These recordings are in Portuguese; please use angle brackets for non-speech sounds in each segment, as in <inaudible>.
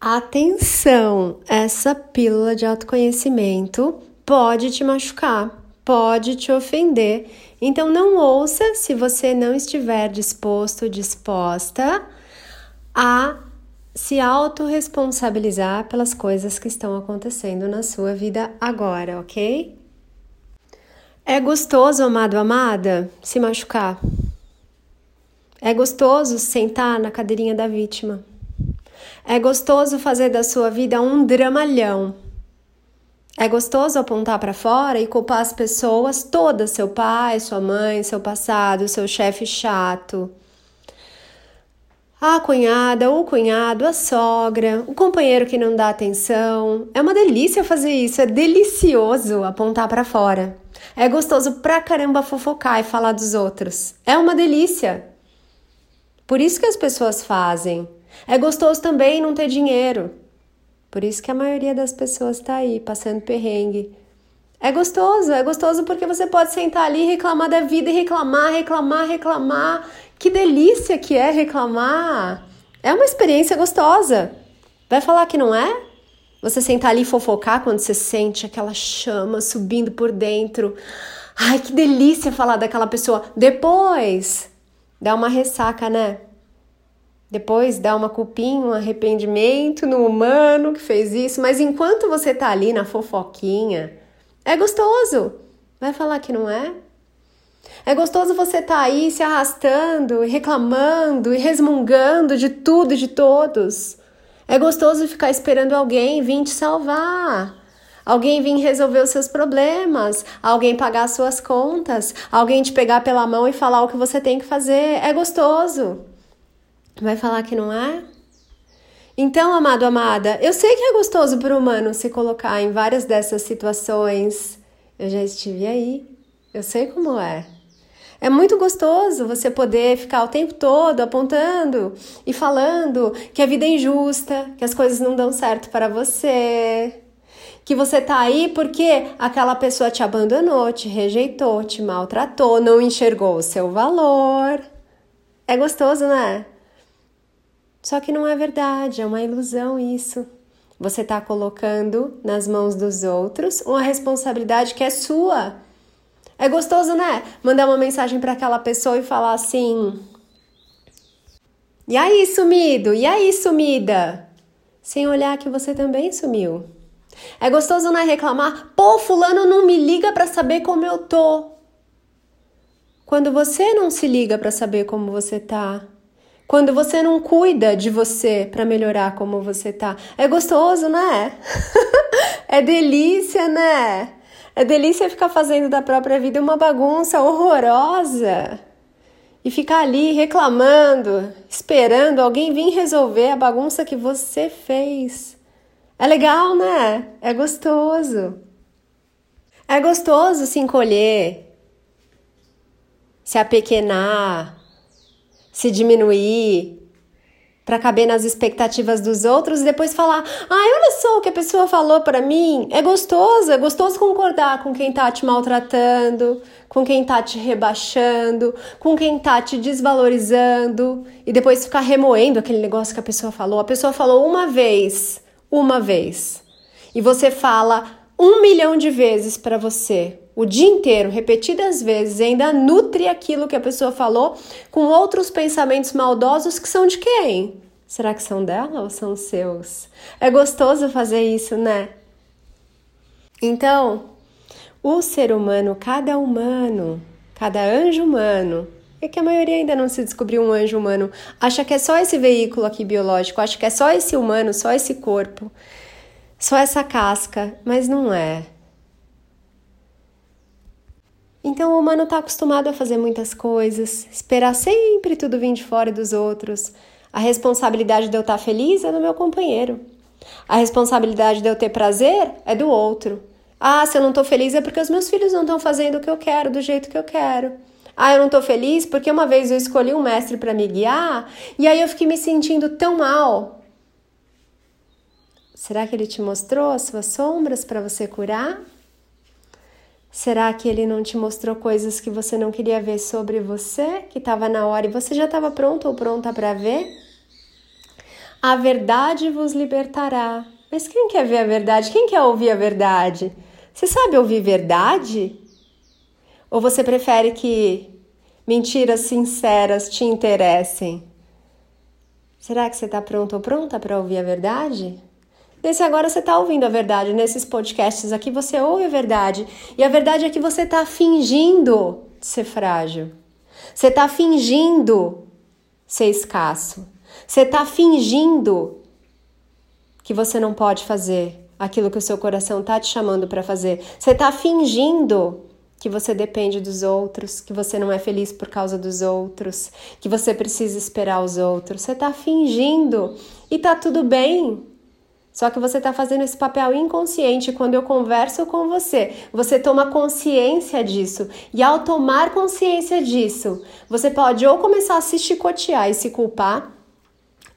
Atenção, essa pílula de autoconhecimento pode te machucar, pode te ofender. Então não ouça se você não estiver disposto, disposta a se autorresponsabilizar pelas coisas que estão acontecendo na sua vida agora, ok? É gostoso, amado, amada, se machucar. É gostoso sentar na cadeirinha da vítima. É gostoso fazer da sua vida um dramalhão. É gostoso apontar para fora e culpar as pessoas todas, seu pai, sua mãe, seu passado, seu chefe chato, a cunhada, o cunhado, a sogra, o companheiro que não dá atenção. É uma delícia fazer isso, é delicioso apontar para fora. É gostoso pra caramba fofocar e falar dos outros. É uma delícia. Por isso que as pessoas fazem. É gostoso também não ter dinheiro. Por isso que a maioria das pessoas está aí passando perrengue. É gostoso, é gostoso porque você pode sentar ali e reclamar da vida e reclamar, reclamar, reclamar. Que delícia que é reclamar! É uma experiência gostosa. Vai falar que não é? Você sentar ali e fofocar quando você sente aquela chama subindo por dentro. Ai, que delícia falar daquela pessoa. Depois, dá uma ressaca, né? Depois dá uma culpinha, um arrependimento no humano que fez isso, mas enquanto você tá ali na fofoquinha, é gostoso. Vai falar que não é? É gostoso você tá aí se arrastando, reclamando e resmungando de tudo e de todos. É gostoso ficar esperando alguém vir te salvar. Alguém vir resolver os seus problemas, alguém pagar as suas contas, alguém te pegar pela mão e falar o que você tem que fazer. É gostoso. Vai falar que não é? Então, amado, amada, eu sei que é gostoso para o humano se colocar em várias dessas situações. Eu já estive aí, eu sei como é. É muito gostoso você poder ficar o tempo todo apontando e falando que a vida é injusta, que as coisas não dão certo para você, que você tá aí porque aquela pessoa te abandonou, te rejeitou, te maltratou, não enxergou o seu valor. É gostoso, né? Só que não é verdade, é uma ilusão isso. Você está colocando nas mãos dos outros uma responsabilidade que é sua. É gostoso, né? Mandar uma mensagem para aquela pessoa e falar assim: E aí, sumido? E aí, sumida? Sem olhar que você também sumiu. É gostoso, né? Reclamar: Pô, Fulano não me liga para saber como eu tô. Quando você não se liga para saber como você tá. Quando você não cuida de você para melhorar como você tá. É gostoso, né? <laughs> é delícia, né? É delícia ficar fazendo da própria vida uma bagunça horrorosa e ficar ali reclamando, esperando alguém vir resolver a bagunça que você fez. É legal, né? É gostoso. É gostoso se encolher, se apequenar, se diminuir para caber nas expectativas dos outros e depois falar: "Ai, olha só o que a pessoa falou para mim". É gostoso, é gostoso concordar com quem tá te maltratando, com quem tá te rebaixando, com quem tá te desvalorizando e depois ficar remoendo aquele negócio que a pessoa falou. A pessoa falou uma vez, uma vez. E você fala um milhão de vezes para você o dia inteiro, repetidas vezes, ainda nutre aquilo que a pessoa falou com outros pensamentos maldosos que são de quem? Será que são dela ou são seus? É gostoso fazer isso, né? Então, o ser humano, cada humano, cada anjo humano, é que a maioria ainda não se descobriu um anjo humano, acha que é só esse veículo aqui biológico, acha que é só esse humano, só esse corpo, só essa casca, mas não é. Então o humano está acostumado a fazer muitas coisas, esperar sempre tudo vir de fora dos outros. A responsabilidade de eu estar tá feliz é do meu companheiro. A responsabilidade de eu ter prazer é do outro. Ah, se eu não estou feliz é porque os meus filhos não estão fazendo o que eu quero, do jeito que eu quero. Ah, eu não estou feliz porque uma vez eu escolhi um mestre para me guiar e aí eu fiquei me sentindo tão mal. Será que ele te mostrou as suas sombras para você curar? Será que ele não te mostrou coisas que você não queria ver sobre você, que estava na hora e você já estava pronto ou pronta para ver? A verdade vos libertará. Mas quem quer ver a verdade? Quem quer ouvir a verdade? Você sabe ouvir verdade? Ou você prefere que mentiras sinceras te interessem? Será que você está pronto ou pronta para ouvir a verdade? Nesse agora você está ouvindo a verdade. Nesses podcasts aqui você ouve a verdade. E a verdade é que você está fingindo ser frágil. Você está fingindo ser escasso. Você está fingindo que você não pode fazer aquilo que o seu coração está te chamando para fazer. Você está fingindo que você depende dos outros, que você não é feliz por causa dos outros, que você precisa esperar os outros. Você está fingindo e tá tudo bem. Só que você está fazendo esse papel inconsciente quando eu converso com você. Você toma consciência disso. E ao tomar consciência disso, você pode ou começar a se chicotear e se culpar,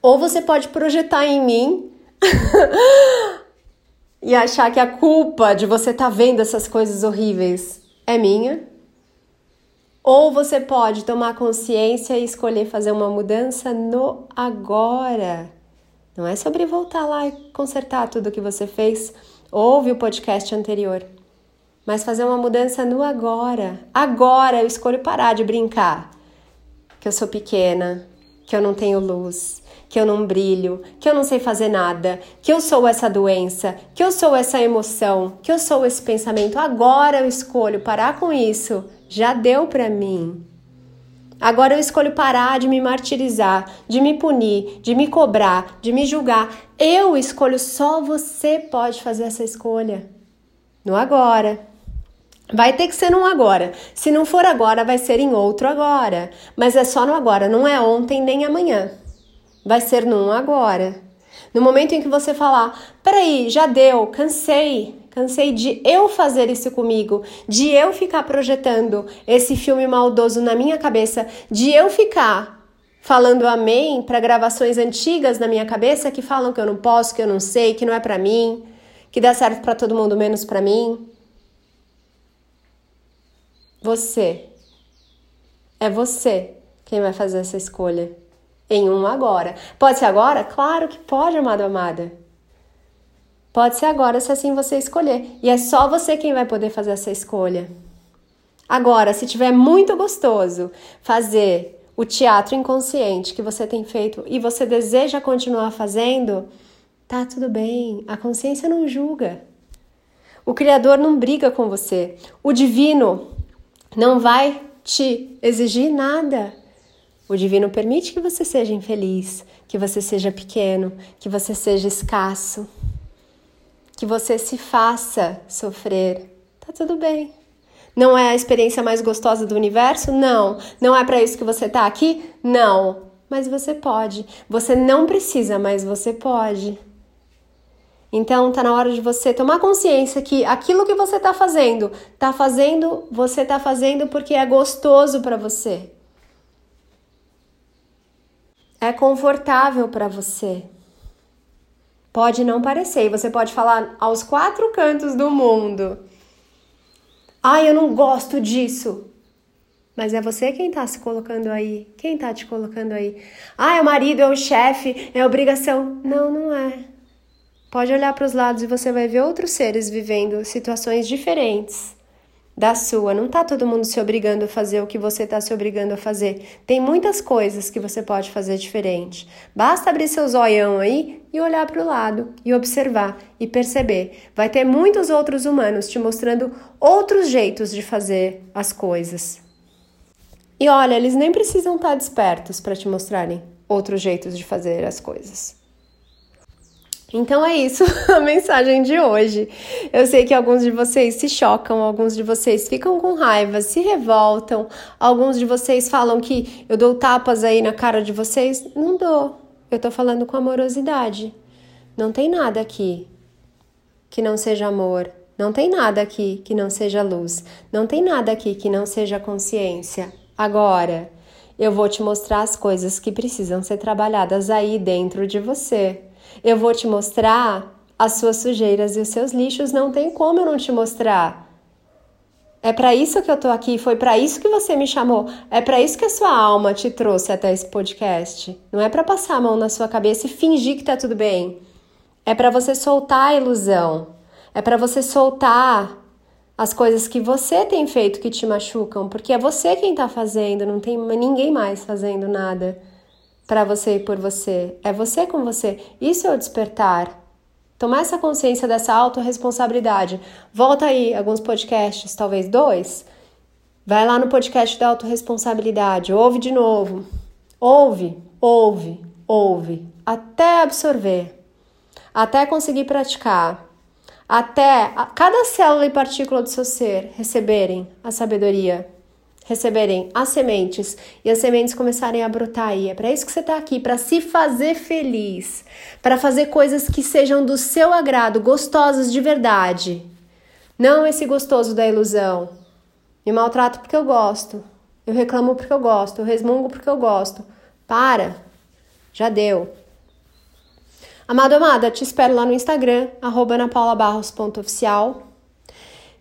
ou você pode projetar em mim <laughs> e achar que a culpa de você estar tá vendo essas coisas horríveis é minha. Ou você pode tomar consciência e escolher fazer uma mudança no agora. Não é sobre voltar lá e consertar tudo que você fez. Ouve o podcast anterior. Mas fazer uma mudança no agora. Agora eu escolho parar de brincar. Que eu sou pequena, que eu não tenho luz, que eu não brilho, que eu não sei fazer nada, que eu sou essa doença, que eu sou essa emoção, que eu sou esse pensamento. Agora eu escolho parar com isso. Já deu para mim. Agora eu escolho parar de me martirizar, de me punir, de me cobrar, de me julgar. Eu escolho, só você pode fazer essa escolha. No agora. Vai ter que ser no agora. Se não for agora, vai ser em outro agora. Mas é só no agora, não é ontem nem amanhã. Vai ser no agora. No momento em que você falar: peraí, já deu, cansei, Cansei de eu fazer isso comigo, de eu ficar projetando esse filme maldoso na minha cabeça, de eu ficar falando amém para gravações antigas na minha cabeça que falam que eu não posso, que eu não sei, que não é para mim, que dá certo para todo mundo menos para mim. Você. É você quem vai fazer essa escolha em um agora. Pode ser agora? Claro que pode, amado amada. Pode ser agora, se assim você escolher. E é só você quem vai poder fazer essa escolha. Agora, se tiver muito gostoso fazer o teatro inconsciente que você tem feito e você deseja continuar fazendo, tá tudo bem. A consciência não julga. O Criador não briga com você. O Divino não vai te exigir nada. O Divino permite que você seja infeliz, que você seja pequeno, que você seja escasso que você se faça sofrer. Tá tudo bem. Não é a experiência mais gostosa do universo? Não. Não é para isso que você tá aqui? Não. Mas você pode. Você não precisa, mas você pode. Então tá na hora de você tomar consciência que aquilo que você tá fazendo, tá fazendo, você tá fazendo porque é gostoso para você. É confortável para você. Pode não parecer, você pode falar aos quatro cantos do mundo. Ai, eu não gosto disso. Mas é você quem tá se colocando aí. Quem tá te colocando aí? Ah, é o marido, é o chefe, é obrigação. Não, não é. Pode olhar para os lados e você vai ver outros seres vivendo situações diferentes da sua. Não tá todo mundo se obrigando a fazer o que você tá se obrigando a fazer. Tem muitas coisas que você pode fazer diferente. Basta abrir seu zoião aí e olhar para o lado e observar e perceber. Vai ter muitos outros humanos te mostrando outros jeitos de fazer as coisas. E olha, eles nem precisam estar tá despertos para te mostrarem outros jeitos de fazer as coisas. Então é isso <laughs> a mensagem de hoje. Eu sei que alguns de vocês se chocam, alguns de vocês ficam com raiva, se revoltam, alguns de vocês falam que eu dou tapas aí na cara de vocês. Não dou. Eu tô falando com amorosidade. Não tem nada aqui que não seja amor. Não tem nada aqui que não seja luz. Não tem nada aqui que não seja consciência. Agora, eu vou te mostrar as coisas que precisam ser trabalhadas aí dentro de você. Eu vou te mostrar as suas sujeiras e os seus lixos, não tem como eu não te mostrar. É para isso que eu tô aqui, foi para isso que você me chamou, é para isso que a sua alma te trouxe até esse podcast. Não é para passar a mão na sua cabeça e fingir que tá tudo bem. É para você soltar a ilusão. É para você soltar as coisas que você tem feito que te machucam, porque é você quem tá fazendo, não tem ninguém mais fazendo nada para você e por você. É você com você. Isso é o despertar. Tomar essa consciência dessa autorresponsabilidade. Volta aí alguns podcasts, talvez dois. Vai lá no podcast da autorresponsabilidade, ouve de novo. Ouve, ouve, ouve, até absorver, até conseguir praticar, até cada célula e partícula do seu ser receberem a sabedoria receberem as sementes e as sementes começarem a brotar aí. É para isso que você está aqui, para se fazer feliz, para fazer coisas que sejam do seu agrado, gostosas de verdade. Não esse gostoso da ilusão. Me maltrato porque eu gosto. Eu reclamo porque eu gosto. Eu resmungo porque eu gosto. Para. Já deu. Amado, amada, te espero lá no Instagram, anapaulabarros.oficial.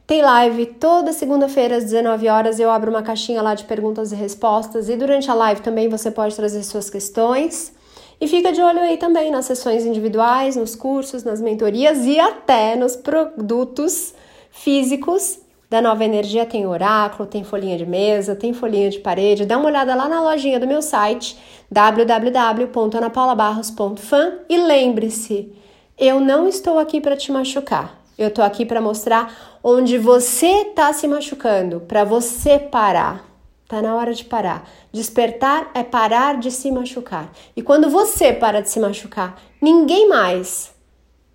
Tem live toda segunda-feira às 19 horas. Eu abro uma caixinha lá de perguntas e respostas. E durante a live também você pode trazer suas questões. E fica de olho aí também nas sessões individuais, nos cursos, nas mentorias e até nos produtos físicos da Nova Energia. Tem oráculo, tem folhinha de mesa, tem folhinha de parede. Dá uma olhada lá na lojinha do meu site www.anapaulabarros.fan e lembre-se, eu não estou aqui para te machucar. Eu tô aqui para mostrar onde você tá se machucando, para você parar. Tá na hora de parar. Despertar é parar de se machucar. E quando você para de se machucar, ninguém mais,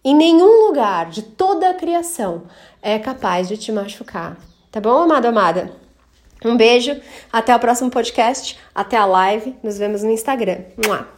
em nenhum lugar de toda a criação, é capaz de te machucar. Tá bom, amado, amada? Um beijo, até o próximo podcast, até a live, nos vemos no Instagram. Mua.